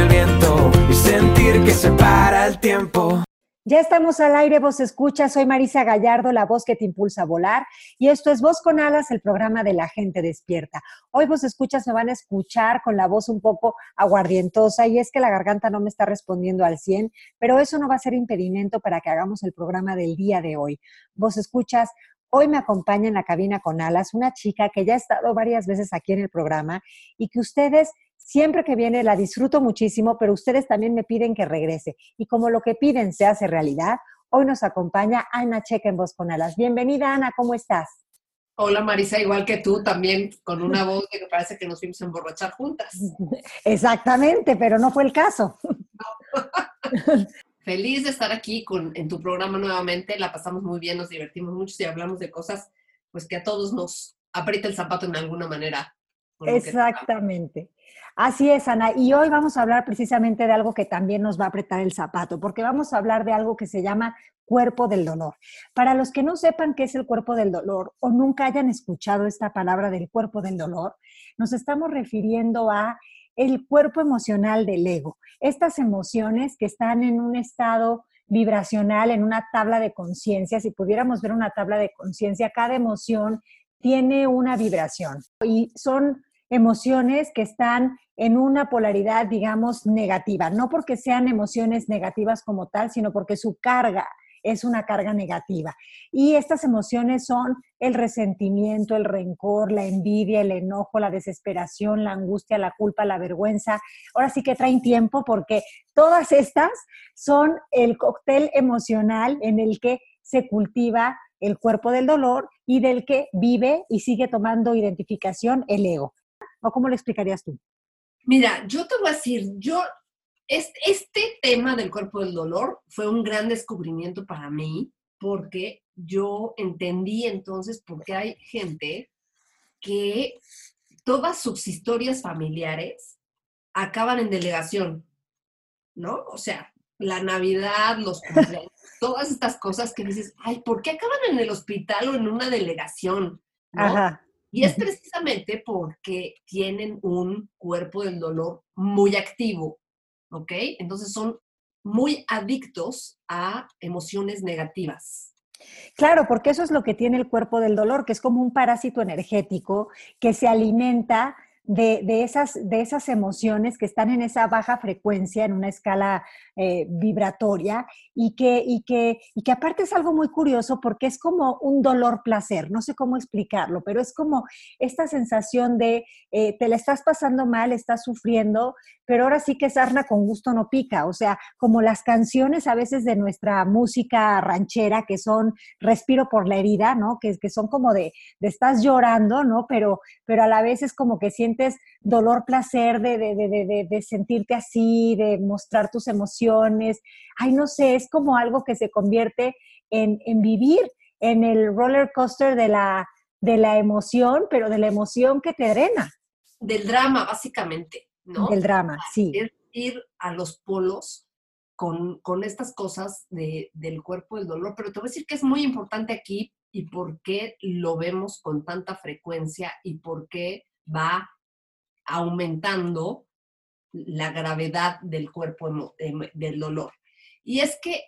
el viento y sentir que se para el tiempo. Ya estamos al aire, vos escucha, soy Marisa Gallardo, la voz que te impulsa a volar, y esto es Voz con Alas, el programa de la gente despierta. Hoy vos escuchas, me van a escuchar con la voz un poco aguardientosa, y es que la garganta no me está respondiendo al 100, pero eso no va a ser impedimento para que hagamos el programa del día de hoy. Vos escuchas, Hoy me acompaña en la cabina con alas una chica que ya ha estado varias veces aquí en el programa y que ustedes siempre que viene la disfruto muchísimo, pero ustedes también me piden que regrese. Y como lo que piden se hace realidad, hoy nos acompaña Ana Checa en Voz con Alas. Bienvenida, Ana, ¿cómo estás? Hola Marisa, igual que tú, también con una voz que parece que nos fuimos a emborrachar juntas. Exactamente, pero no fue el caso. Feliz de estar aquí con, en tu programa nuevamente, la pasamos muy bien, nos divertimos mucho y hablamos de cosas pues que a todos nos aprieta el zapato en alguna manera. Exactamente. Así es, Ana. Y hoy vamos a hablar precisamente de algo que también nos va a apretar el zapato, porque vamos a hablar de algo que se llama cuerpo del dolor. Para los que no sepan qué es el cuerpo del dolor o nunca hayan escuchado esta palabra del cuerpo del dolor, nos estamos refiriendo a el cuerpo emocional del ego. Estas emociones que están en un estado vibracional, en una tabla de conciencia, si pudiéramos ver una tabla de conciencia, cada emoción tiene una vibración y son emociones que están en una polaridad, digamos, negativa, no porque sean emociones negativas como tal, sino porque su carga es una carga negativa. Y estas emociones son el resentimiento, el rencor, la envidia, el enojo, la desesperación, la angustia, la culpa, la vergüenza. Ahora sí que traen tiempo porque todas estas son el cóctel emocional en el que se cultiva el cuerpo del dolor y del que vive y sigue tomando identificación el ego. ¿O cómo lo explicarías tú? Mira, yo te voy a decir, yo, este, tema del cuerpo del dolor fue un gran descubrimiento para mí porque yo entendí entonces por qué hay gente que todas sus historias familiares acaban en delegación, ¿no? O sea, la Navidad, los cumpleaños, todas estas cosas que dices, ay, ¿por qué acaban en el hospital o en una delegación? Ajá. Y es precisamente porque tienen un cuerpo del dolor muy activo, ¿ok? Entonces son muy adictos a emociones negativas. Claro, porque eso es lo que tiene el cuerpo del dolor, que es como un parásito energético que se alimenta de, esas, de esas emociones que están en esa baja frecuencia, en una escala eh, vibratoria, y que, y, que, y que aparte es algo muy curioso porque es como un dolor placer, no sé cómo explicarlo, pero es como esta sensación de eh, te la estás pasando mal, estás sufriendo, pero ahora sí que sarna con gusto no pica, o sea, como las canciones a veces de nuestra música ranchera que son respiro por la herida, ¿no? Que, que son como de, de estás llorando, ¿no? Pero, pero a la vez es como que sientes dolor, placer de, de, de, de, sentirte así, de mostrar tus emociones. Ay, no sé, es como algo que se convierte en, en vivir en el roller coaster de la, de la emoción, pero de la emoción que te drena. Del drama, básicamente, ¿no? Del drama, sí. Es ir a los polos con, con estas cosas de, del cuerpo del dolor, pero te voy a decir que es muy importante aquí y por qué lo vemos con tanta frecuencia y por qué va aumentando la gravedad del cuerpo del dolor. Y es que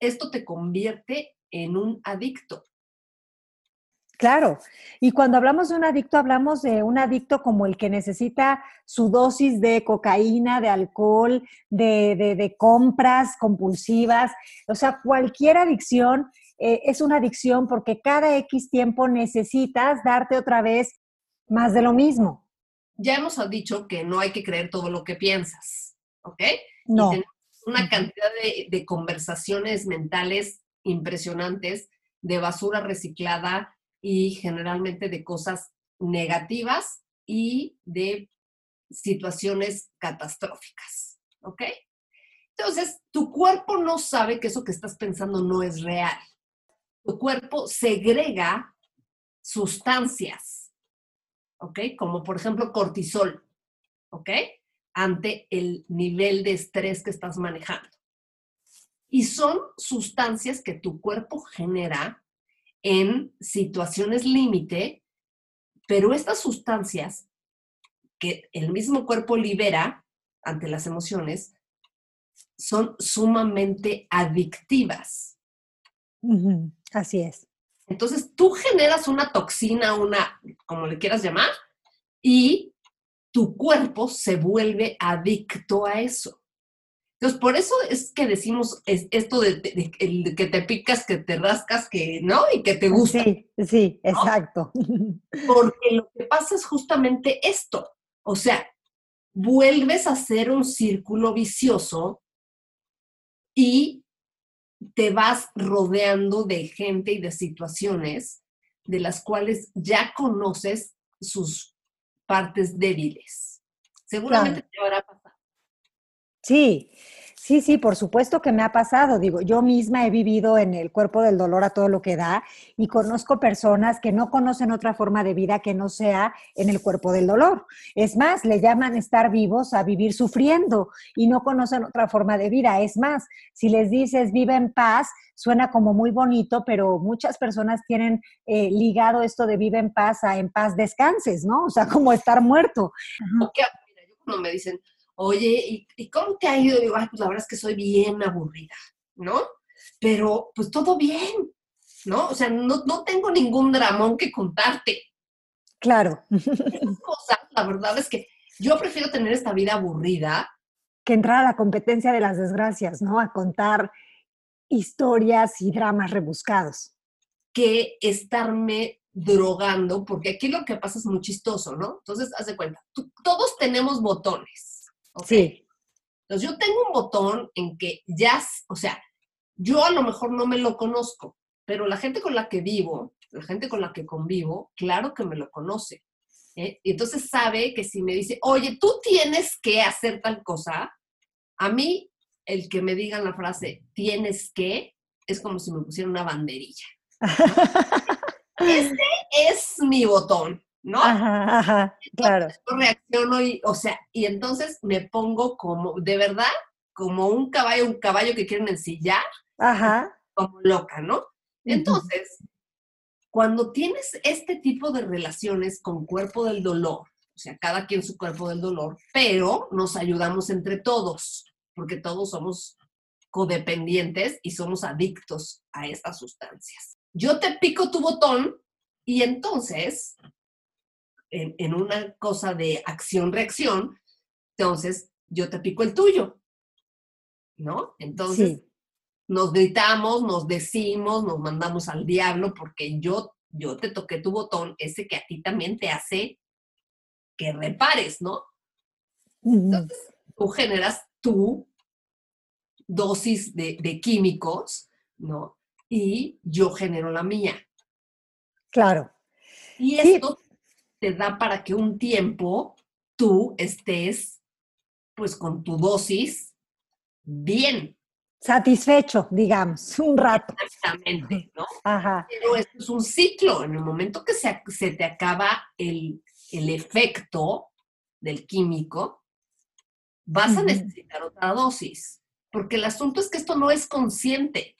esto te convierte en un adicto. Claro. Y cuando hablamos de un adicto, hablamos de un adicto como el que necesita su dosis de cocaína, de alcohol, de, compras compulsivas. O sea, cualquier adicción eh, es una adicción porque cada X tiempo necesitas darte otra vez más de lo mismo. Ya hemos dicho que no hay que creer todo lo que piensas, ¿ok? No. una cantidad de conversaciones mentales impresionantes, de basura reciclada, y generalmente de cosas negativas y de situaciones catastróficas. ¿Ok? Entonces, tu cuerpo no sabe que eso que estás pensando no es real. Tu cuerpo segrega sustancias, ¿ok? Como por ejemplo cortisol, ¿ok? Ante el nivel de estrés que estás manejando. Y son sustancias que tu cuerpo genera en situaciones límite, pero estas sustancias que el mismo cuerpo libera ante las emociones son sumamente adictivas. Así es. Entonces tú generas una toxina, una, como le quieras llamar, y tu cuerpo se vuelve adicto a eso. Entonces, por eso es que decimos esto de, que te picas, que te rascas, que, ¿no? Y que te gusta. Sí, sí, exacto. Porque lo que pasa es justamente esto. O sea, vuelves a hacer un círculo vicioso y te vas rodeando de gente y de situaciones de las cuales ya conoces sus partes débiles. Seguramente te habrá pasado. Sí, sí, sí, por supuesto que me ha pasado. Digo, yo misma he vivido en el cuerpo del dolor a todo lo que da y conozco personas que no conocen otra forma de vida que no sea en el cuerpo del dolor. Es más, le llaman estar vivos a vivir sufriendo y no conocen otra forma de vida. Es más, si les dices vive en paz, suena como muy bonito, pero muchas personas tienen eh, ligado esto de vive en paz a en paz descanses, ¿no? O sea, como estar muerto. Mira, yo cuando me dicen oye, ¿y, cómo te ha ido? digo, ay, pues la verdad es que soy bien aburrida, ¿no? Pero pues todo bien, ¿no? O sea, no, no tengo ningún dramón que contarte. Claro. la verdad es que yo prefiero tener esta vida aburrida. Que entrar a la competencia de las desgracias, ¿no? A contar historias y dramas rebuscados. Que estarme drogando, porque aquí lo que pasa es muy chistoso, ¿no? Entonces, haz de cuenta, todos tenemos botones. Sí. Entonces yo tengo un botón en que ya, o sea, yo a lo mejor no me lo conozco, pero la gente con la que vivo, la gente con la que convivo, claro que me lo conoce. ¿eh? Y entonces sabe que si me dice, oye, tú tienes que hacer tal cosa, a mí el que me digan la frase tienes que es como si me pusiera una banderilla. este es mi botón. ¿No? Ajá, ajá, claro. Yo reacciono y, o sea, y entonces me pongo como, de verdad, como un caballo, un caballo que quieren ensillar, ajá. como loca, ¿no? Entonces, cuando tienes este tipo de relaciones con cuerpo del dolor, o sea, cada quien su cuerpo del dolor, pero nos ayudamos entre todos, porque todos somos codependientes y somos adictos a estas sustancias. Yo te pico tu botón y entonces en, una cosa de acción-reacción, entonces yo te pico el tuyo, ¿no? Entonces nos gritamos, nos decimos, nos mandamos al diablo porque yo, yo te toqué tu botón, ese que a ti también te hace que repares, ¿no? Entonces tú generas tu dosis de, químicos, ¿no? Y yo genero la mía. Claro. Y esto te da para que un tiempo tú estés pues con tu dosis bien. Satisfecho, digamos, un rato. Exactamente, ¿no? Ajá. Pero esto es un ciclo. En el momento que se, se te acaba el, el, efecto del químico, vas a necesitar otra dosis. Porque el asunto es que esto no es consciente.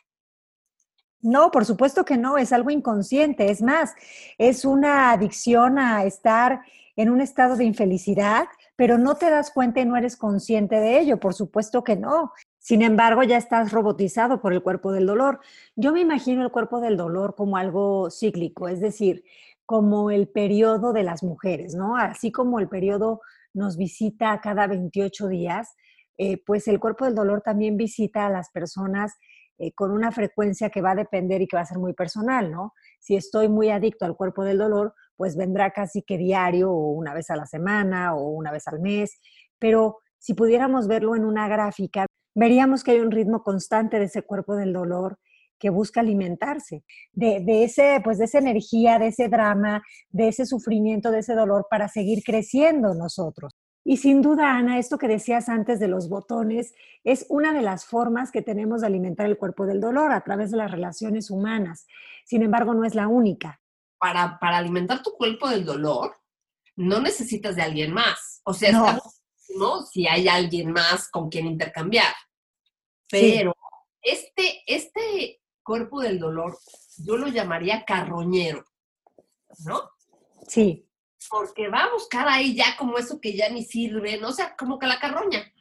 No, por supuesto que no, es algo inconsciente. Es más, es una adicción a estar en un estado de infelicidad, pero no te das cuenta y no eres consciente de ello. Por supuesto que no. Sin embargo, ya estás robotizado por el cuerpo del dolor. Yo me imagino el cuerpo del dolor como algo cíclico, es decir, como el periodo de las mujeres, ¿no? Así como el periodo nos visita cada 28 días, eh, pues el cuerpo del dolor también visita a las personas eh, con una frecuencia que va a depender y que va a ser muy personal, ¿no? Si estoy muy adicto al cuerpo del dolor, pues vendrá casi que diario o una vez a la semana o una vez al mes, pero si pudiéramos verlo en una gráfica, veríamos que hay un ritmo constante de ese cuerpo del dolor que busca alimentarse de, ese, pues de esa energía, de ese drama, de ese sufrimiento, de ese dolor para seguir creciendo nosotros. Y sin duda, Ana, esto que decías antes de los botones es una de las formas que tenemos de alimentar el cuerpo del dolor a través de las relaciones humanas. Sin embargo, no es la única. Para, para alimentar tu cuerpo del dolor, no necesitas de alguien más. O sea, no. ¿no? si hay alguien más con quien intercambiar. Pero este, este cuerpo del dolor, yo lo llamaría carroñero, ¿no? Sí. Porque va a buscar ahí ya como eso que ya ni sirve, ¿no? O sea, como que la carroña.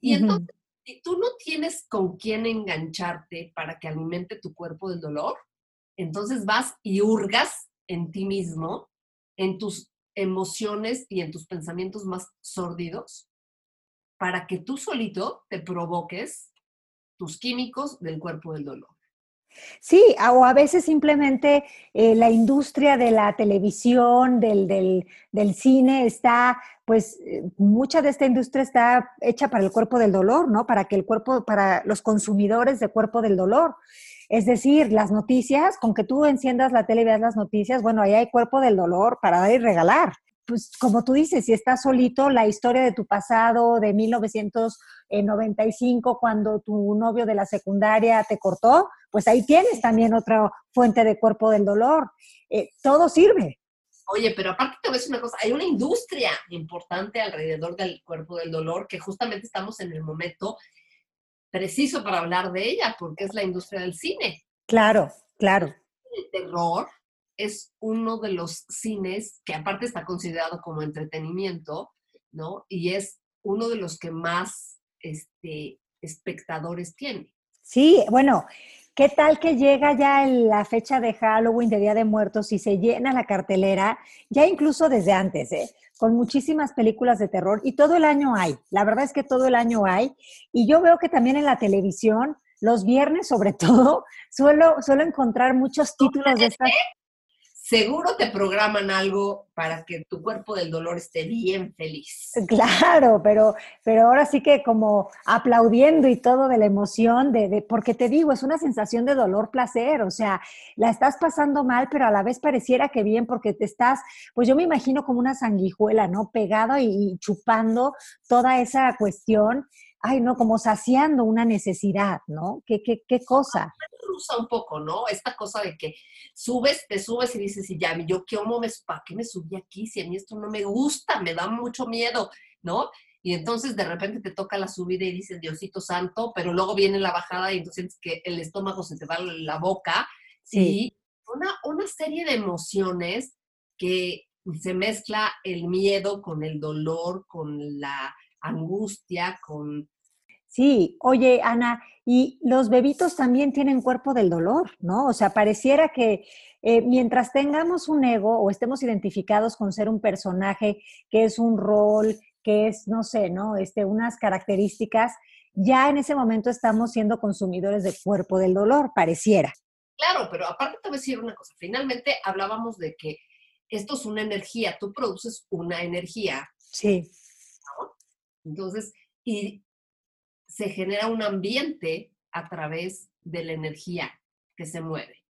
Y entonces, si tú no tienes con quién engancharte para que alimente tu cuerpo del dolor, entonces vas y hurgas en ti mismo, en tus emociones y en tus pensamientos más sórdidos, para que tú solito te provoques tus químicos del cuerpo del dolor. Sí, o a veces simplemente eh, la industria de la televisión, del, del, cine está, pues eh, mucha de esta industria está hecha para el cuerpo del dolor, ¿no? Para que el cuerpo, para los consumidores de cuerpo del dolor. Es decir, las noticias, con que tú enciendas la tele y veas las noticias, bueno, ahí hay cuerpo del dolor para dar y regalar pues como tú dices, si estás solito, la historia de tu pasado de 1995, cuando tu novio de la secundaria te cortó, pues ahí tienes también otra fuente de cuerpo del dolor. Eh, todo sirve. Oye, pero aparte te voy a decir una cosa, hay una industria importante alrededor del cuerpo del dolor que justamente estamos en el momento preciso para hablar de ella, porque es la industria del cine. Claro, claro. El terror es uno de los cines que aparte está considerado como entretenimiento, ¿no? Y es uno de los que más este, espectadores tiene. Sí, bueno, ¿qué tal que llega ya la fecha de Halloween, de Día de Muertos, y se llena la cartelera, ya incluso desde antes, ¿eh? con muchísimas películas de terror y todo el año hay, la verdad es que todo el año hay, y yo veo que también en la televisión, los viernes sobre todo, suelo, suelo encontrar muchos títulos de estas seguro te programan algo para que tu cuerpo del dolor esté bien feliz. Claro, pero, pero ahora sí que como aplaudiendo y todo de la emoción, de, porque te digo, es una sensación de dolor, placer, o sea, la estás pasando mal, pero a la vez pareciera que bien porque te estás, pues yo me imagino como una sanguijuela, ¿no? Pegado y chupando toda esa cuestión ay, no, como saciando una necesidad, ¿no? ¿Qué, qué, qué cosa? Rusa un poco, ¿no? Esta cosa de que subes, te subes y dices, y ya, yo, ¿qué me, ¿para qué me subí aquí? Si a mí esto no me gusta, me da mucho miedo, ¿no? Y entonces de repente te toca la subida y dices, Diosito santo, pero luego viene la bajada y entonces que el estómago se te va la boca. Sí. Una, una serie de emociones que se mezcla el miedo con el dolor, con la angustia, con... Sí, oye, Ana, y los bebitos también tienen cuerpo del dolor, ¿no? O sea, pareciera que eh, mientras tengamos un ego o estemos identificados con ser un personaje que es un rol, que es, no sé, ¿no? Este, unas características, ya en ese momento estamos siendo consumidores de cuerpo del dolor, pareciera. Claro, pero aparte te voy a decir una cosa, finalmente hablábamos de que esto es una energía, tú produces una energía. Sí. Entonces, y se genera un ambiente a través de la energía que se mueve.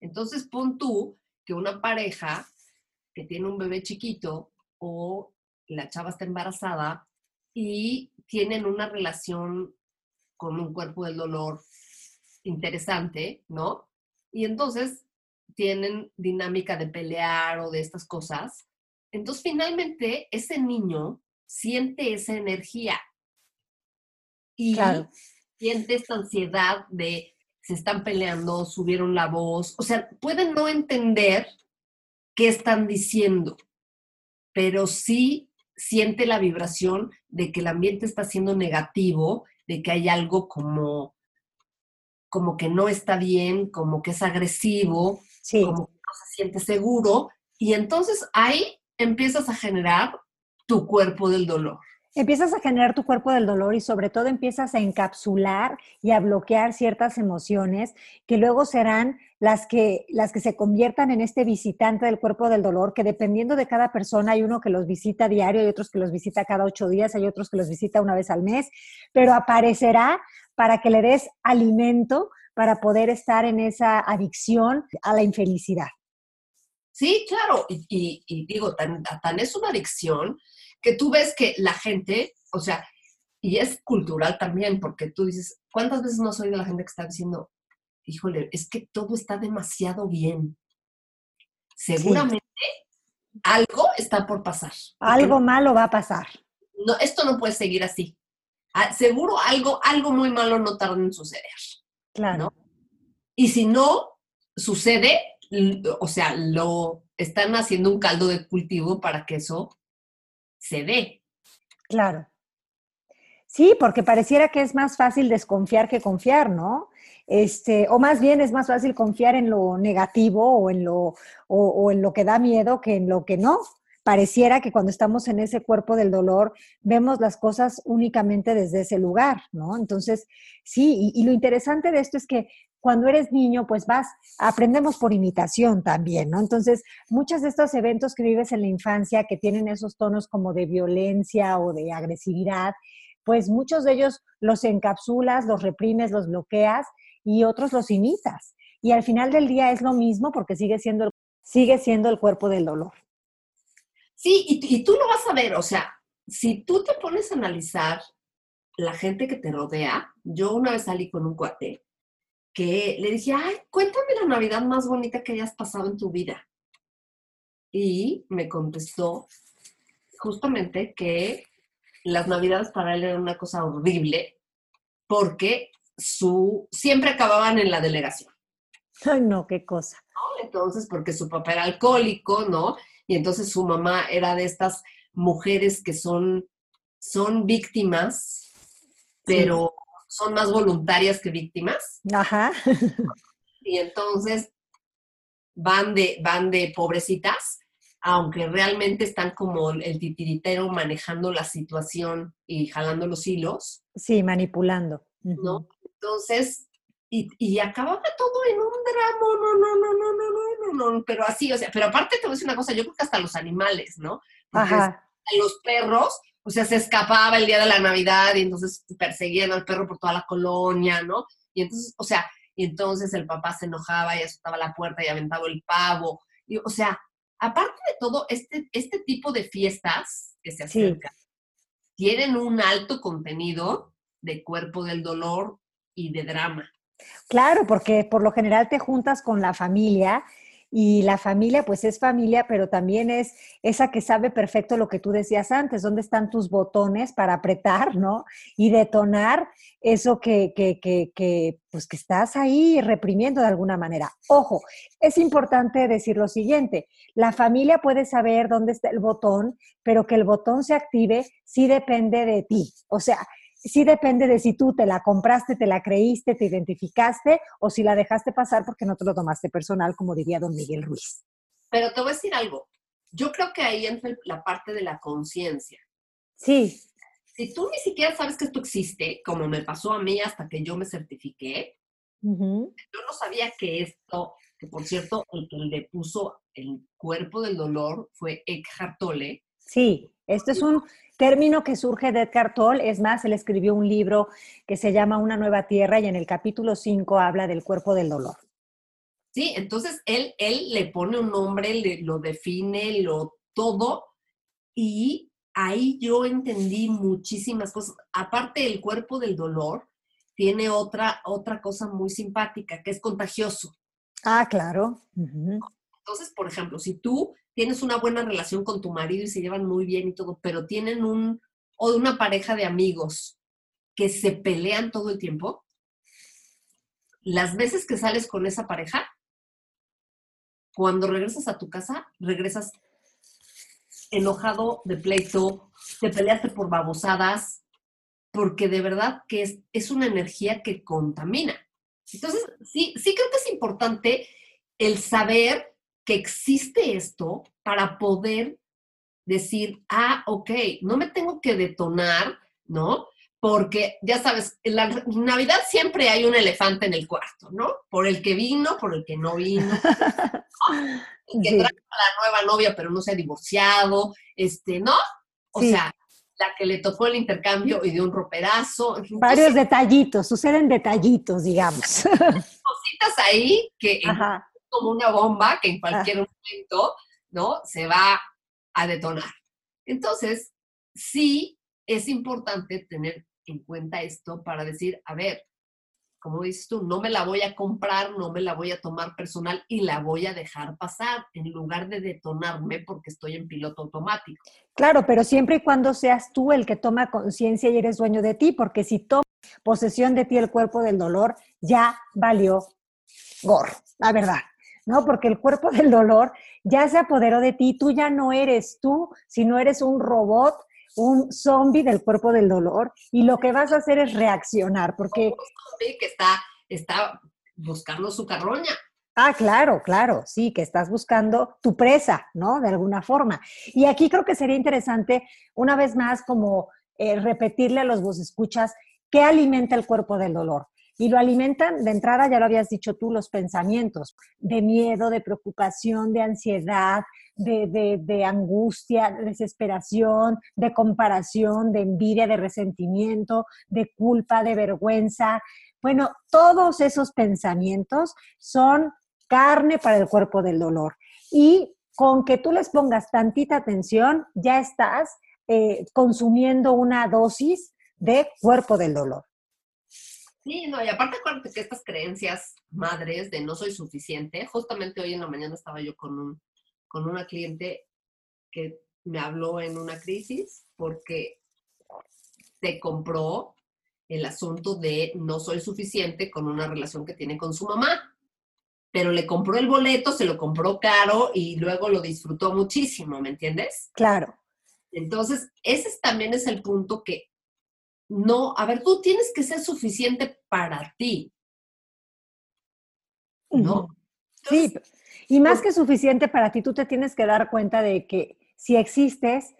Entonces, pon tú que una pareja que tiene un bebé chiquito o la chava está embarazada y tienen una relación con un cuerpo del dolor interesante, ¿no? Y entonces tienen dinámica de pelear o de estas cosas. Entonces, finalmente, ese niño siente esa energía y siente esta ansiedad de se están peleando, subieron la voz, o sea, pueden no entender qué están diciendo, pero sí siente la vibración de que el ambiente está siendo negativo, de que hay algo como, como que no está bien, como que es agresivo, Sí, como que no se siente seguro, y entonces ahí empiezas a generar tu cuerpo del dolor. Empiezas a generar tu cuerpo del dolor y sobre todo empiezas a encapsular y a bloquear ciertas emociones que luego serán las que, las que se conviertan en este visitante del cuerpo del dolor, que dependiendo de cada persona, hay uno que los visita diario, hay otros que los visita cada ocho días, hay otros que los visita una vez al mes, pero aparecerá para que le des alimento para poder estar en esa adicción a la infelicidad. Sí, claro, y, y- y digo, tan, tan es una adicción que tú ves que la gente, o sea, y es cultural también, porque tú dices, ¿cuántas veces no has oído a la gente que está diciendo, híjole, es que todo está demasiado bien? Seguramente algo está por pasar. Algo malo va a pasar. no, esto no puede seguir así. Ah, seguro algo, algo muy malo no tarda en suceder. Claro. ¿no? Y si no sucede, o sea, lo están haciendo un caldo de cultivo para que eso se dé. Claro. Sí, porque pareciera que es más fácil desconfiar que confiar, ¿no? Este, o más bien es más fácil confiar en lo negativo o en lo, o, en lo que da miedo que en lo que no. Pareciera que cuando estamos en ese cuerpo del dolor vemos las cosas únicamente desde ese lugar, ¿no? Entonces, sí, y lo interesante de esto es que cuando eres niño, pues vas, aprendemos por imitación también, ¿no? Entonces, muchos de estos eventos que vives en la infancia, que tienen esos tonos como de violencia o de agresividad, pues muchos de ellos los encapsulas, los reprimes, los bloqueas y otros los imitas. Y al final del día es lo mismo porque sigue siendo el, sigue siendo el cuerpo del dolor. Sí, y, y tú lo vas a ver, o sea, si tú te pones a analizar la gente que te rodea, yo una vez salí con un cuate que le dije, ay, cuéntame la Navidad más bonita que hayas pasado en tu vida. Y me contestó justamente que las Navidades para él eran una cosa horrible porque su, siempre acababan en la delegación. Ay, no, qué cosa. ¿no? Entonces, porque su papá era alcohólico, ¿no? Y entonces su mamá era de estas mujeres que son, son víctimas, pero son más voluntarias que víctimas. Ajá. Y entonces van de, van de pobrecitas, aunque realmente están como el titiritero manejando la situación y jalando los hilos, Sí, manipulando. ¿no? Entonces, y, y acababa todo en un drama, no, no, no, no, no, no, no, no, pero así, o sea, pero aparte te voy a decir una cosa, yo creo que hasta los animales, ¿no? Porque Ajá. a los perros, o sea, se escapaba el día de la Navidad y entonces perseguían al perro por toda la colonia, ¿no? Y entonces, o sea, y entonces el papá se enojaba y azotaba la puerta y aventaba el pavo. Y, o sea, aparte de todo, este, este tipo de fiestas que se Sí. acercan tienen un alto contenido de cuerpo del dolor y de drama. Claro, porque por lo general te juntas con la familia y la familia pues es familia, pero también es esa que sabe perfecto lo que tú decías antes, dónde están tus botones para apretar, ¿no? Y detonar eso que, que, que, que, pues que estás ahí reprimiendo de alguna manera. Ojo, es importante decir lo siguiente, la familia puede saber dónde está el botón, pero que el botón se active sí depende de ti. O sea, sí depende de si tú te la compraste, te la creíste, te identificaste o si la dejaste pasar porque no te lo tomaste personal, como diría don Miguel Ruiz. Pero te voy a decir algo. Yo creo que ahí entra la parte de la conciencia. Sí, Si tú ni siquiera sabes que esto existe, como me pasó a mí hasta que yo me certifiqué, yo no sabía que esto, que por cierto, el que le puso el cuerpo del dolor fue Eckhart Tolle. sí, esto es un término que surge de Edgar Tolle. Es más, él escribió un libro que se llama Una nueva tierra y en el capítulo 5 habla del cuerpo del dolor. Sí, entonces él, él le pone un nombre, le- lo define, lo todo, y ahí yo entendí muchísimas cosas. Aparte del cuerpo del dolor, tiene otra, otra cosa muy simpática, que es contagioso. Ah, claro. Entonces, por ejemplo, si tú tienes una buena relación con tu marido y se llevan muy bien y todo, pero tienen un, o una pareja de amigos que se pelean todo el tiempo, las veces que sales con esa pareja, cuando regresas a tu casa, regresas enojado de pleito, te peleaste por babosadas, porque de verdad que es, es una energía que contamina. Entonces, sí, sí creo que es importante el saber que existe esto para poder decir, ah, ok, no me tengo que detonar, ¿no? Porque ya sabes, en la Navidad siempre hay un elefante en el cuarto, ¿no? Por el que vino, por el que no vino. El que trae a la nueva novia pero no se ha divorciado, este, ¿no? O sea, la que le tocó el intercambio y de un roperazo. Varios detallitos, suceden detallitos, digamos. Cositas ahí que como una bomba que en cualquier momento, ¿no? Se va a detonar. Entonces, sí es importante tener en cuenta esto para decir, a ver, como dices tú, no me la voy a comprar, no me la voy a tomar personal y la voy a dejar pasar en lugar de detonarme porque estoy en piloto automático. Claro, pero siempre y cuando seas tú el que toma conciencia y eres dueño de ti, porque si toma posesión de ti el cuerpo del dolor, ya valió gorro, la verdad. ¿No? Porque el cuerpo del dolor ya se apoderó de ti, tú ya no eres tú, sino eres un robot, un zombie del cuerpo del dolor, y lo que vas a hacer es reaccionar, porque... Un zombie que está, está buscando su carroña. Ah, claro, claro, sí, que estás buscando tu presa, ¿no? De alguna forma. Y aquí creo que sería interesante, una vez más, como eh, repetirle a los vos escuchas, ¿qué alimenta el cuerpo del dolor? Y lo alimentan de entrada, ya lo habías dicho tú, los pensamientos de miedo, de preocupación, de ansiedad, de, de, angustia, de desesperación, de comparación, de envidia, de resentimiento, de culpa, de vergüenza. Bueno, todos esos pensamientos son carne para el cuerpo del dolor. Y con que tú les pongas tantita atención, ya estás eh, consumiendo una dosis de cuerpo del dolor. Sí, no, y aparte acuérdate que estas creencias madres de no soy suficiente, justamente hoy en la mañana estaba yo con, un, con una cliente que me habló en una crisis porque se compró el asunto de no soy suficiente con una relación que tiene con su mamá. Pero le compró el boleto, se lo compró caro y luego lo disfrutó muchísimo, ¿me entiendes? Claro. Entonces, ese también es el punto que no, a ver, tú tienes que ser suficiente para ti. ¿No? sí, y más que suficiente para ti, tú te tienes que dar cuenta de que si existes,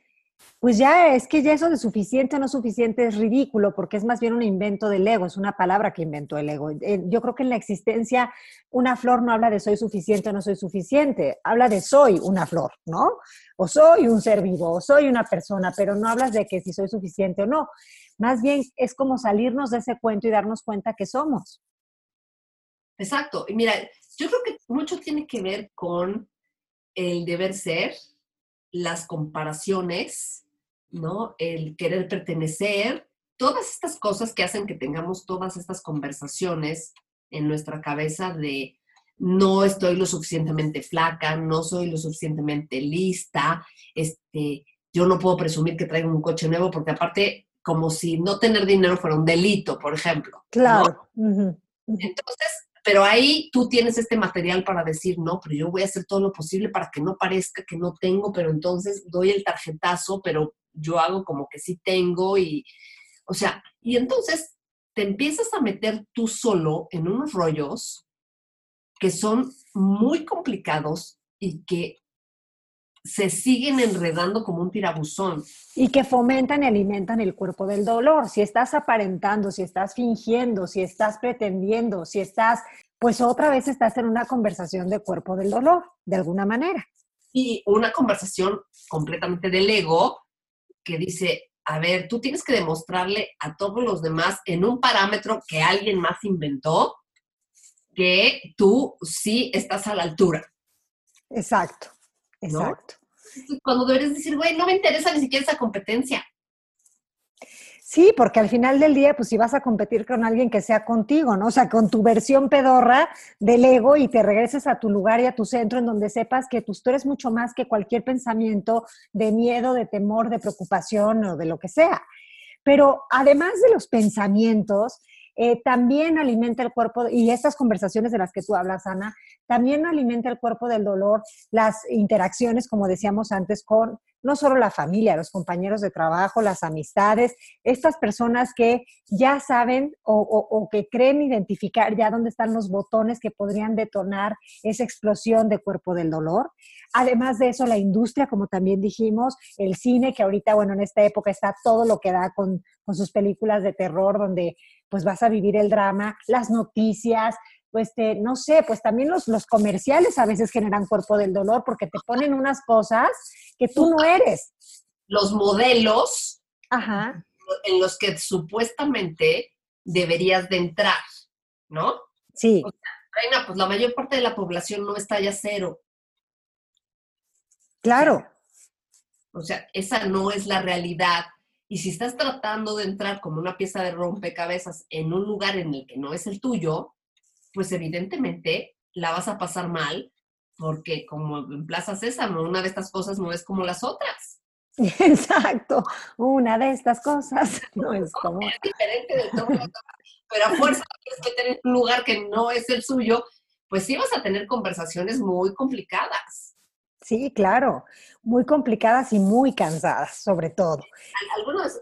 pues ya es que ya eso de suficiente o no suficiente es ridículo, porque es más bien un invento del ego, es una palabra que inventó el ego. Eh, yo creo que en la existencia una flor no habla de soy suficiente o no soy suficiente, habla de soy una flor, ¿no? O soy un ser vivo, o soy una persona, pero no hablas de que si soy suficiente o no. Más bien es como salirnos de ese cuento y darnos cuenta que somos. Exacto. Y mira, yo creo que mucho tiene que ver con el deber ser, las comparaciones, ¿no? El querer pertenecer, todas estas cosas que hacen que tengamos todas estas conversaciones en nuestra cabeza de no estoy lo suficientemente flaca, no soy lo suficientemente lista, este, yo no puedo presumir que traigo un coche nuevo porque aparte como si no tener dinero fuera un delito, por ejemplo. Claro. Entonces, pero ahí tú tienes este material para decir, no, pero yo voy a hacer todo lo posible para que no parezca que no tengo, pero entonces doy el tarjetazo, pero yo hago como que sí tengo y, o sea, y entonces te empiezas a meter tú solo en unos rollos que son muy complicados y que se siguen enredando como un tirabuzón. Y que fomentan y alimentan el cuerpo del dolor. Si estás aparentando, si estás fingiendo, si estás pretendiendo, si estás, pues otra vez estás en una conversación de cuerpo del dolor, de alguna manera. Y una conversación completamente del ego que dice, a ver, tú tienes que demostrarle a todos los demás en un parámetro que alguien más inventó que tú sí estás a la altura. Exacto. Exacto. Cuando deberías decir, güey, no me interesa ni siquiera esa competencia. Sí, porque al final del día, pues si vas a competir con alguien que sea contigo, ¿no? O sea, con tu versión pedorra del ego y te regreses a tu lugar y a tu centro en donde sepas que pues, tú eres mucho más que cualquier pensamiento de miedo, de temor, de preocupación o de lo que sea. Pero además de los pensamientos, eh, también alimenta el cuerpo, y estas conversaciones de las que tú hablas, Ana, también alimenta el cuerpo del dolor, las interacciones, como decíamos antes, con no solo la familia, los compañeros de trabajo, las amistades, estas personas que ya saben o, que creen identificar ya dónde están los botones que podrían detonar esa explosión de cuerpo del dolor. Además de eso, la industria, como también dijimos, el cine, que ahorita, bueno, en esta época está todo lo que da con, con sus películas de terror, donde pues vas a vivir el drama, las noticias, pues no sé, pues también los, los comerciales a veces generan cuerpo del dolor porque te ponen unas cosas que tú no eres. Los modelos en los que supuestamente deberías de entrar, ¿no? Sí. Reina, pues la mayor parte de la población no está ya cero. Claro. O sea, esa no es la realidad. Y si estás tratando de entrar como una pieza de rompecabezas en un lugar en el que no es el tuyo, pues evidentemente la vas a pasar mal porque como en Plaza Sésamo, una de estas cosas no es como las otras. Exacto, una de estas cosas no es como... Es diferente de todo, pero a fuerza tienes que tener un lugar que no es el suyo, pues sí vas a tener conversaciones muy complicadas. Sí, claro, muy complicadas y muy cansadas, sobre todo. Algunos,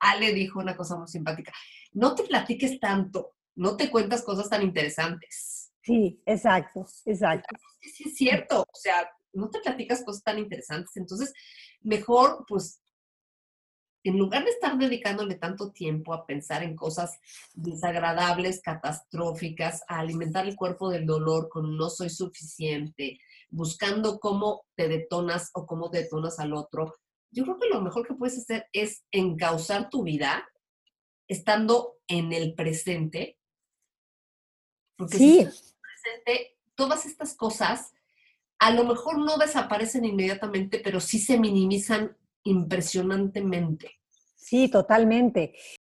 Ale dijo una cosa muy simpática, no te platiques tanto, no te cuentas cosas tan interesantes. Sí, exacto, exacto. Sí, es cierto, o sea, no te platicas cosas tan interesantes, entonces mejor, pues, en lugar de estar dedicándole tanto tiempo a pensar en cosas desagradables, catastróficas, a alimentar el cuerpo del dolor con no soy suficiente, buscando cómo te detonas o cómo detonas al otro, yo creo que lo mejor que puedes hacer es encauzar tu vida estando en el presente sí. todas estas cosas a lo mejor no desaparecen inmediatamente, pero sí se minimizan impresionantemente. Sí, totalmente.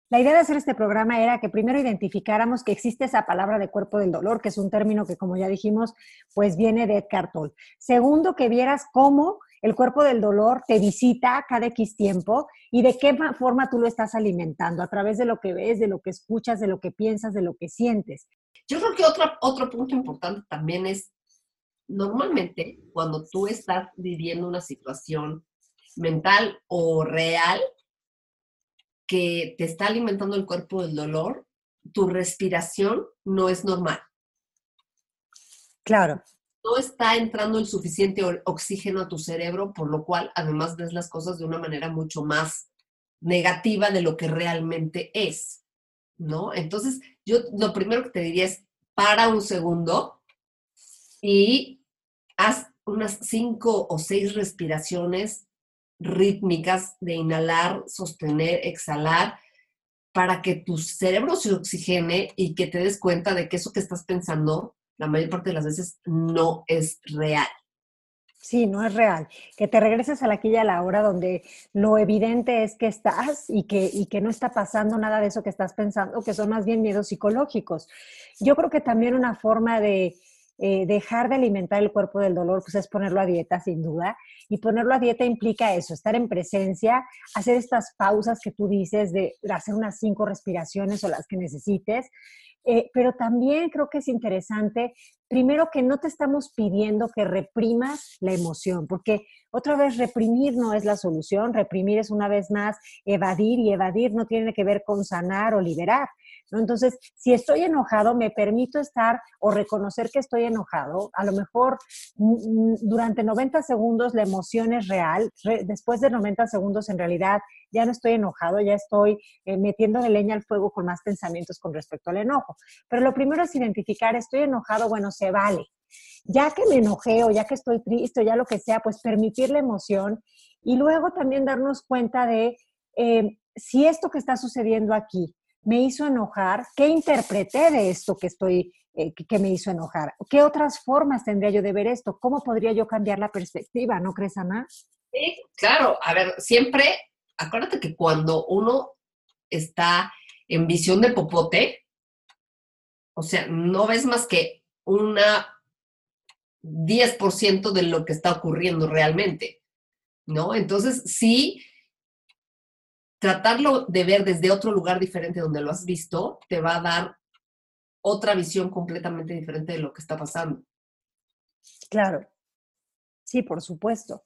La idea de hacer este programa era que primero identificáramos que existe esa palabra de cuerpo del dolor, que es un término que, como ya dijimos, pues viene de Edgar Tolle. Segundo, que vieras cómo el cuerpo del dolor te visita cada X tiempo y de qué forma tú lo estás alimentando, a través de lo que ves, de lo que escuchas, de lo que piensas, de lo que sientes. Yo creo que otro, otro punto importante también es, normalmente cuando tú estás viviendo una situación mental o real que te está alimentando el cuerpo del dolor, tu respiración no es normal. Claro. No está entrando el suficiente oxígeno a tu cerebro, por lo cual además ves las cosas de una manera mucho más negativa de lo que realmente es. ¿No? Entonces, yo lo primero que te diría es, para un segundo y haz unas cinco o seis respiraciones rítmicas de inhalar, sostener, exhalar, para que tu cerebro se oxigene y que te des cuenta de que eso que estás pensando, la mayor parte de las veces, no es real. Sí, no es real. Que te regreses a la quilla a la hora donde lo evidente es que estás y que, y que no está pasando nada de eso que estás pensando, que son más bien miedos psicológicos. Yo creo que también una forma de eh, dejar de alimentar el cuerpo del dolor, pues es ponerlo a dieta, sin duda. Y ponerlo a dieta implica eso, estar en presencia, hacer estas pausas que tú dices de hacer unas cinco respiraciones o las que necesites, eh, pero también creo que es interesante, primero que no te estamos pidiendo que reprimas la emoción, porque otra vez reprimir no es la solución, reprimir es una vez más evadir y evadir no tiene que ver con sanar o liberar. Entonces, si estoy enojado, me permito estar o reconocer que estoy enojado. A lo mejor mm, mm, durante 90 segundos la emoción es real. después de 90 segundos, en realidad, ya no estoy enojado, ya estoy eh, metiendo de leña al fuego con más pensamientos con respecto al enojo. Pero lo primero es identificar, estoy enojado, bueno, se vale. Ya que me enojé o ya que estoy triste ya lo que sea, pues permitir la emoción y luego también darnos cuenta de eh, si esto que está sucediendo aquí me hizo enojar, qué interpreté de esto que estoy, eh, que, me hizo enojar, qué otras formas tendría yo de ver esto, cómo podría yo cambiar la perspectiva, ¿no crees, Ana? Sí, claro, a ver, siempre, acuérdate que cuando uno está en visión de popote, o sea, no ves más que una 10% de lo que está ocurriendo realmente, ¿no? Entonces, sí, tratarlo de ver desde otro lugar diferente donde lo has visto, te va a dar otra visión completamente diferente de lo que está pasando. Claro. Sí, por supuesto.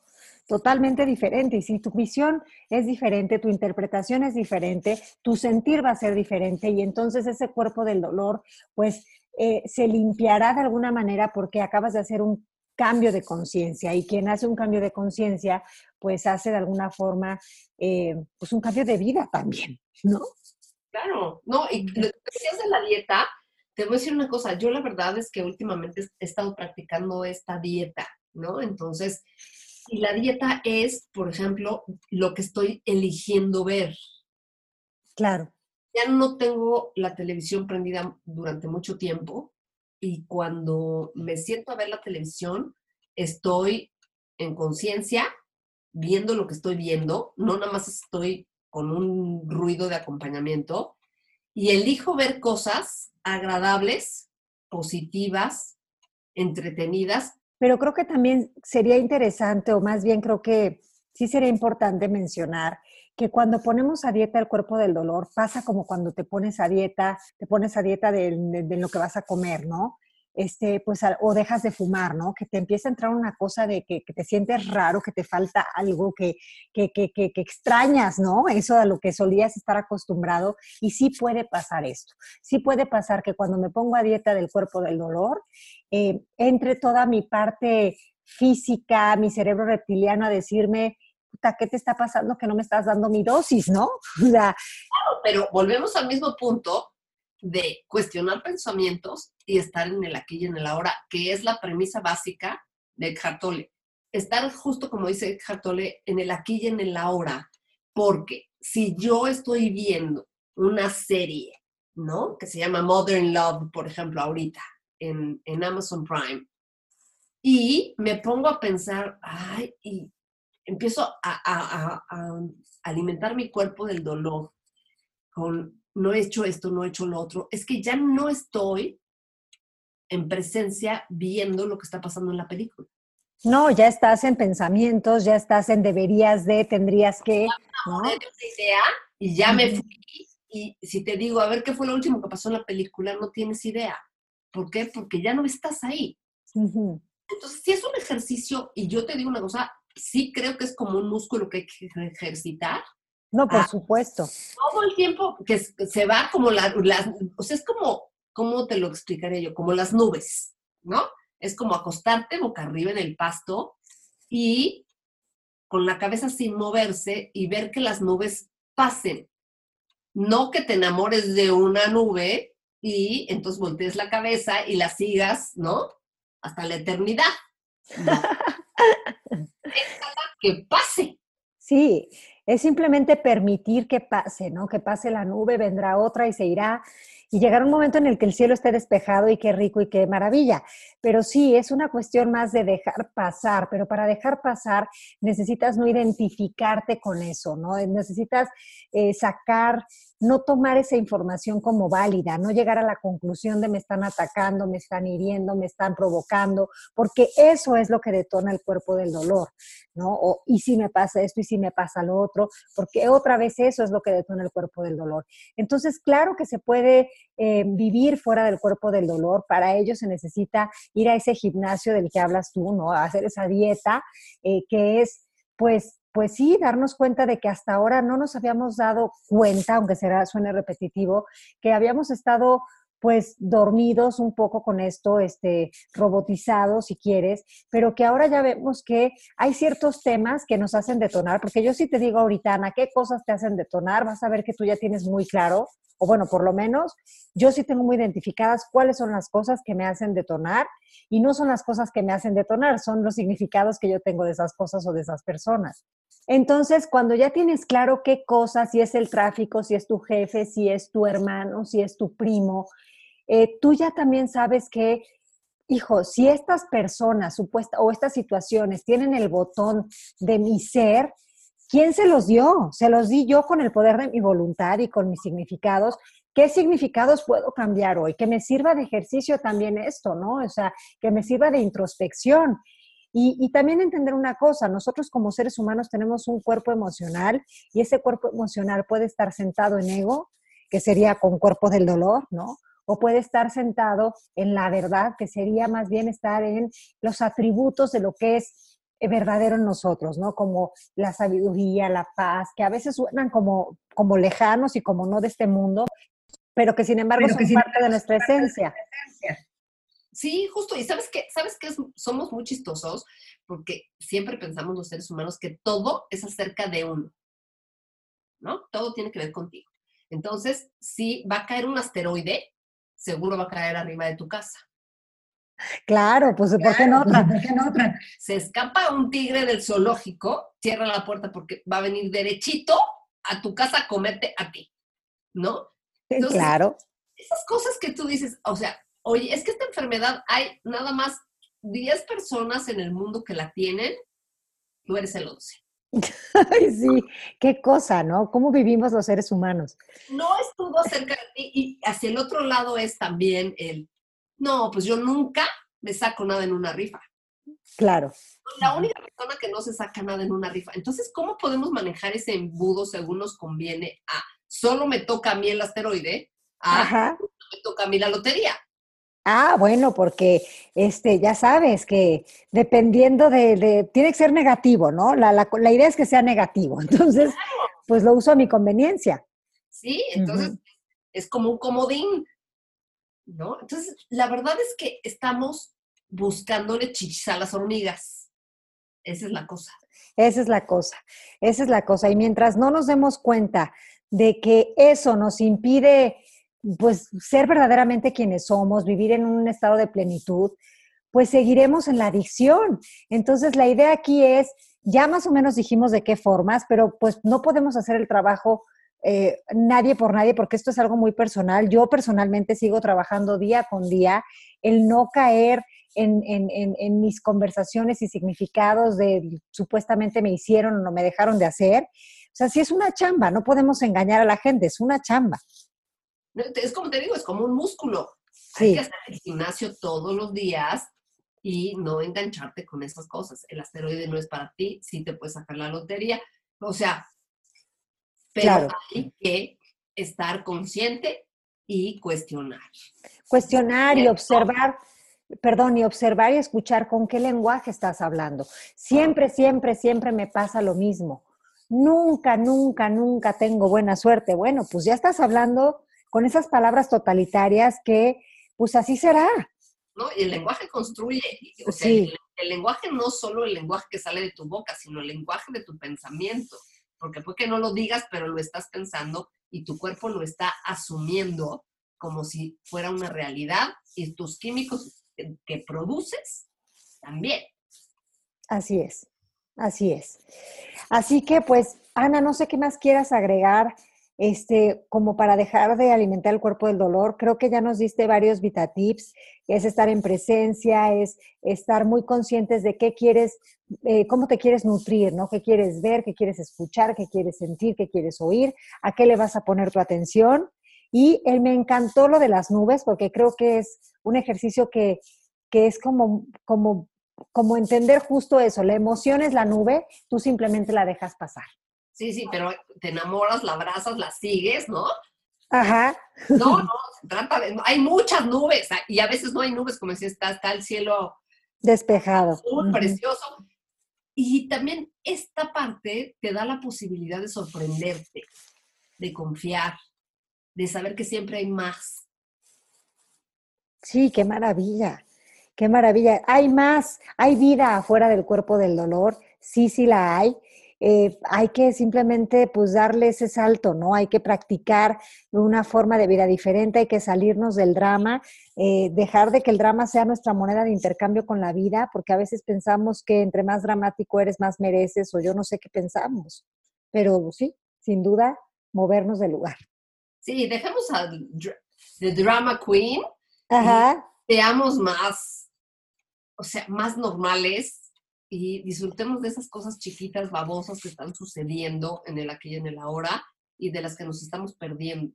totalmente diferente. Y si tu visión es diferente, tu interpretación es diferente, tu sentir va a ser diferente y entonces ese cuerpo del dolor, pues eh, se limpiará de alguna manera porque acabas de hacer un cambio de conciencia y quien hace un cambio de conciencia, pues hace de alguna forma, eh, pues un cambio de vida también, ¿no? Claro, no, y lo que decías de la dieta, te voy a decir una cosa, yo la verdad es que últimamente he estado practicando esta dieta, ¿no? Entonces, y la dieta es, por ejemplo, lo que estoy eligiendo ver. Claro. Ya no tengo la televisión prendida durante mucho tiempo y cuando me siento a ver la televisión, estoy en conciencia viendo lo que estoy viendo, no nada más estoy con un ruido de acompañamiento y elijo ver cosas agradables, positivas, entretenidas, pero creo que también sería interesante, o más bien creo que sí sería importante mencionar que cuando ponemos a dieta el cuerpo del dolor, pasa como cuando te pones a dieta, te pones a dieta de, de lo que vas a comer, ¿no? Este, pues, o dejas de fumar, ¿no? Que te empieza a entrar una cosa de que, te sientes raro, que te falta algo, que, que, que, extrañas, ¿no? Eso a lo que solías estar acostumbrado. Y sí puede pasar esto. Sí puede pasar que cuando me pongo a dieta del cuerpo del dolor, eh, entre toda mi parte física, mi cerebro reptiliano a decirme, puta, ¿qué te está pasando que no me estás dando mi dosis, no? claro, pero volvemos al mismo punto de cuestionar pensamientos y estar en el aquí y en el ahora, que es la premisa básica de Eckhart Tolle. Estar justo como dice Eckhart Tolle, en el aquí y en el ahora, porque si yo estoy viendo una serie, ¿no? Que se llama Modern Love, por ejemplo, ahorita, en, en Amazon Prime, y me pongo a pensar, ay, y empiezo a, alimentar mi cuerpo del dolor con no he hecho esto, no he hecho lo otro, es que ya no estoy en presencia viendo lo que está pasando en la película. No, ya estás en pensamientos, ya estás en deberías de, tendrías que. ¿no? idea y ya me fui. Y si te digo, a ver qué fue lo último que pasó en la película, no tienes idea. ¿Por qué? Porque ya no estás ahí. Entonces, si es un ejercicio, y yo te digo una cosa, sí creo que es como un músculo que hay que ejercitar, no, por ah, supuesto. Todo el tiempo que se va como las, o sea, es como, ¿cómo te lo explicaré yo? Como las nubes, ¿no? Es como acostarte boca arriba en el pasto y con la cabeza sin moverse y ver que las nubes pasen. No que te enamores de una nube y entonces voltees la cabeza y la sigas, ¿no? Hasta la eternidad. que pase. Sí, es simplemente permitir que pase, ¿no? Que pase la nube, vendrá otra y se irá. Y llegará un momento en el que el cielo esté despejado y qué rico y qué maravilla. Pero sí, es una cuestión más de dejar pasar, pero para dejar pasar necesitas no identificarte con eso, ¿no? Necesitas eh, sacar no tomar esa información como válida, no llegar a la conclusión de me están atacando, me están hiriendo, me están provocando, porque eso es lo que detona el cuerpo del dolor, ¿no? O, y si me pasa esto y si me pasa lo otro, porque otra vez eso es lo que detona el cuerpo del dolor. Entonces, claro que se puede eh, vivir fuera del cuerpo del dolor, para ello se necesita ir a ese gimnasio del que hablas tú, ¿no? A hacer esa dieta eh, que es, pues, pues sí, darnos cuenta de que hasta ahora no nos habíamos dado cuenta, aunque será, suene repetitivo, que habíamos estado pues dormidos un poco con esto, este, robotizados si quieres, pero que ahora ya vemos que hay ciertos temas que nos hacen detonar, porque yo sí te digo ahorita, Ana, ¿qué cosas te hacen detonar? Vas a ver que tú ya tienes muy claro, o bueno, por lo menos yo sí tengo muy identificadas cuáles son las cosas que me hacen detonar y no son las cosas que me hacen detonar, son los significados que yo tengo de esas cosas o de esas personas. Entonces, cuando ya tienes claro qué cosas, si es el tráfico, si es tu jefe, si es tu hermano, si es tu primo, eh, tú ya también sabes que, hijo, si estas personas supuesta, o estas situaciones tienen el botón de mi ser, ¿quién se los dio? Se los di yo con el poder de mi voluntad y con mis significados. ¿Qué significados puedo cambiar hoy? Que me sirva de ejercicio también esto, ¿no? O sea, que me sirva de introspección. Y, también entender una cosa, nosotros como seres humanos tenemos un cuerpo emocional y ese cuerpo emocional puede estar sentado en ego, que sería con cuerpo del dolor, ¿no? O puede estar sentado en la verdad, que sería más bien estar en los atributos de lo que es eh, verdadero en nosotros, ¿no? Como la sabiduría, la paz, que a veces suenan como, como lejanos y como no de este mundo, pero que sin embargo son parte de nuestra esencia. Sí, justo. Y sabes que, sabes que somos muy chistosos porque siempre pensamos los seres humanos que todo es acerca de uno, ¿no? Todo tiene que ver contigo. Entonces, si va a caer un asteroide, seguro va a caer arriba de tu casa. Claro, pues ¿por qué no otra? ¿Por qué no otra? Se escapa un tigre del zoológico, cierra la puerta porque va a venir derechito a tu casa a comerte a ti, ¿no? claro. Esas cosas que tú dices, o sea, oye, es que esta enfermedad hay nada más 10 personas en el mundo que la tienen, tú eres el 11. Ay, sí, qué cosa, ¿no? ¿Cómo vivimos los seres humanos? No estuvo cerca de ti y hacia el otro lado es también el, no, pues yo nunca me saco nada en una rifa. Claro. La única persona que no se saca nada en una rifa. Entonces, ¿cómo podemos manejar ese embudo según nos conviene a solo me toca a mí el asteroide, a me toca a mí la lotería? Ah, bueno, porque este, ya sabes que dependiendo de, tiene que ser negativo, ¿no? La, la, la, idea es que sea negativo. Entonces, pues lo uso a mi conveniencia. Sí, entonces es como un comodín, ¿no? Entonces, la verdad es que estamos buscándole chichis a las hormigas. Esa es la cosa. Esa es la cosa, esa es la cosa. Y mientras no nos demos cuenta de que eso nos impide pues ser verdaderamente quienes somos, vivir en un estado de plenitud, pues seguiremos en la adicción. Entonces, la idea aquí es, ya más o menos dijimos de qué formas, pero pues no podemos hacer el trabajo eh, nadie por nadie, porque esto es algo muy personal. Yo personalmente sigo trabajando día con día el no caer en, en, mis conversaciones y significados de supuestamente me hicieron o no me dejaron de hacer. O sea, si es una chamba, no podemos engañar a la gente, es una chamba. Es como te digo, es como un músculo. Hay que hacer el gimnasio todos los días y no engancharte con esas cosas. El asteroide no es para ti, sí te puedes sacar la lotería. O sea, pero hay que estar consciente y cuestionar. Cuestionar y observar, perdón, y observar y escuchar con qué lenguaje estás hablando. Siempre, siempre, siempre me pasa lo mismo. Nunca, nunca, nunca tengo buena suerte. Bueno, pues ya estás hablando con esas palabras totalitarias que, pues así será. ¿No? Y el lenguaje construye, o sea, el, lenguaje no solo el lenguaje que sale de tu boca, sino el lenguaje de tu pensamiento, porque puede que no lo digas, pero lo estás pensando y tu cuerpo lo está asumiendo como si fuera una realidad y tus químicos que produces también. Así es, así es. Así que pues, Ana, no sé qué más quieras agregar este, como para dejar de alimentar el cuerpo del dolor. Creo que ya nos diste varios vitatips, es estar en presencia, es estar muy conscientes de qué quieres, eh, cómo te quieres nutrir, ¿no? ¿Qué quieres ver, qué quieres escuchar, qué quieres sentir, qué quieres oír, a qué le vas a poner tu atención. Y él me encantó lo de las nubes porque creo que es un ejercicio que, que es como, como, como entender justo eso, la emoción es la nube, tú simplemente la dejas pasar. Sí, sí, pero te enamoras, la abrazas, la sigues, ¿no? Ajá. No, no, se trata de, hay muchas nubes y a veces no hay nubes, como si está, está el cielo despejado. Muy precioso. Y también esta parte te da la posibilidad de sorprenderte, de confiar, de saber que siempre hay más. Sí, qué maravilla, qué maravilla. Hay más, hay vida afuera del cuerpo del dolor, sí, sí la hay. Eh, hay que simplemente pues darle ese salto, ¿no? Hay que practicar una forma de vida diferente, hay que salirnos del drama, eh, dejar de que el drama sea nuestra moneda de intercambio con la vida, porque a veces pensamos que entre más dramático eres, más mereces, o yo no sé qué pensamos, pero sí, sin duda, movernos del lugar. Sí, dejemos a The Drama Queen. Ajá. seamos más, o sea, más normales, y disfrutemos de esas cosas chiquitas, babosas que están sucediendo en el aquí y en el ahora y de las que nos estamos perdiendo.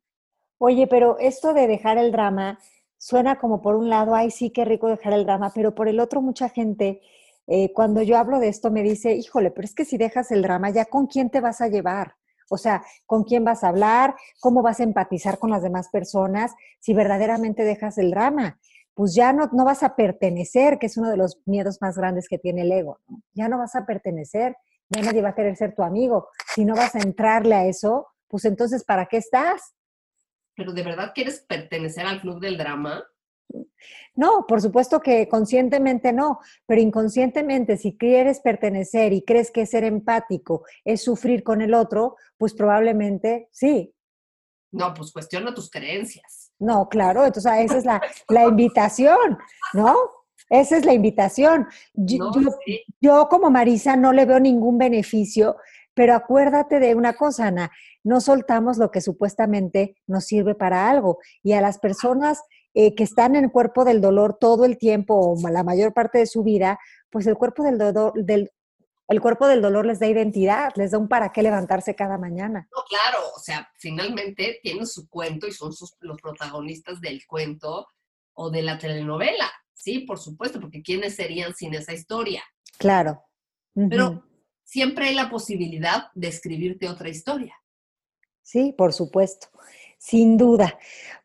Oye, pero esto de dejar el drama suena como por un lado, ay, sí, qué rico dejar el drama, pero por el otro mucha gente, eh, cuando yo hablo de esto, me dice, híjole, pero es que si dejas el drama, ¿ya con quién te vas a llevar? O sea, ¿con quién vas a hablar? ¿Cómo vas a empatizar con las demás personas si verdaderamente dejas el drama? Pues ya no, no vas a pertenecer, que es uno de los miedos más grandes que tiene el ego. Ya no vas a pertenecer, ya nadie va a querer ser tu amigo. Si no vas a entrarle a eso, pues entonces, ¿para qué estás? ¿Pero de verdad quieres pertenecer al club del drama? No, por supuesto que conscientemente no, pero inconscientemente si quieres pertenecer y crees que ser empático es sufrir con el otro, pues probablemente sí. No, pues cuestiona tus creencias. No, claro, entonces esa es la, la invitación, ¿no? Esa es la invitación. Yo, yo, como Marisa no le veo ningún beneficio, pero acuérdate de una cosa, Ana, no soltamos lo que supuestamente nos sirve para algo. Y a las personas eh, que están en el cuerpo del dolor todo el tiempo o la mayor parte de su vida, pues el cuerpo del dolor, del, el cuerpo del dolor les da identidad, les da un para qué levantarse cada mañana. No, claro, o sea, finalmente tienen su cuento y son los protagonistas del cuento o de la telenovela. Sí, por supuesto, porque ¿quiénes serían sin esa historia? Claro. Pero siempre hay la posibilidad de escribirte otra historia. Sí, por supuesto, sin duda.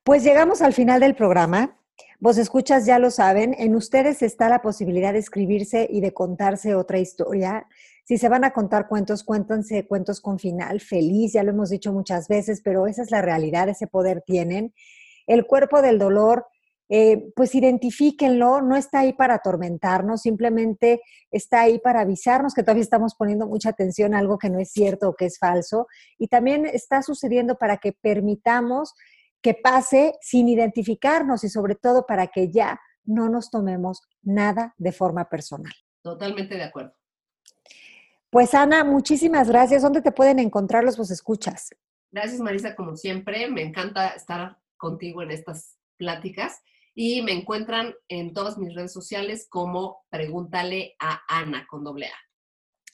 Pues llegamos al final del programa. Vos escuchas, ya lo saben, en ustedes está la posibilidad de escribirse y de contarse otra historia. Si se van a contar cuentos, cuéntense cuentos con final feliz, ya lo hemos dicho muchas veces, pero esa es la realidad, ese poder tienen. El cuerpo del dolor eh, pues identifíquenlo, no está ahí para atormentarnos, simplemente está ahí para avisarnos que todavía estamos poniendo mucha atención a algo que no es cierto o que es falso. Y también está sucediendo para que permitamos que pase sin identificarnos y sobre todo para que ya no nos tomemos nada de forma personal. Totalmente de acuerdo. Pues Ana, muchísimas gracias. ¿Dónde te pueden encontrar los vos escuchas? Gracias Marisa, como siempre. Me encanta estar contigo en estas pláticas y me encuentran en todas mis redes sociales como Pregúntale a Ana con doble A.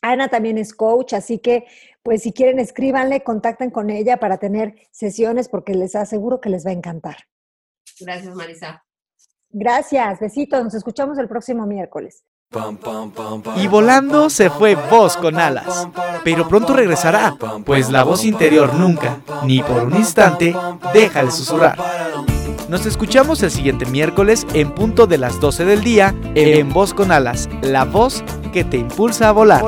Ana también es coach, así que pues si quieren escríbanle, contacten con ella para tener sesiones porque les aseguro que les va a encantar. Gracias, Marisa. Gracias, besitos, nos escuchamos el próximo miércoles. Y volando se fue voz con alas, pero pronto regresará, pues la voz interior nunca, ni por un instante, deja de susurrar. Nos escuchamos el siguiente miércoles en punto de las 12 del día en Voz con Alas, la voz que te impulsa a volar.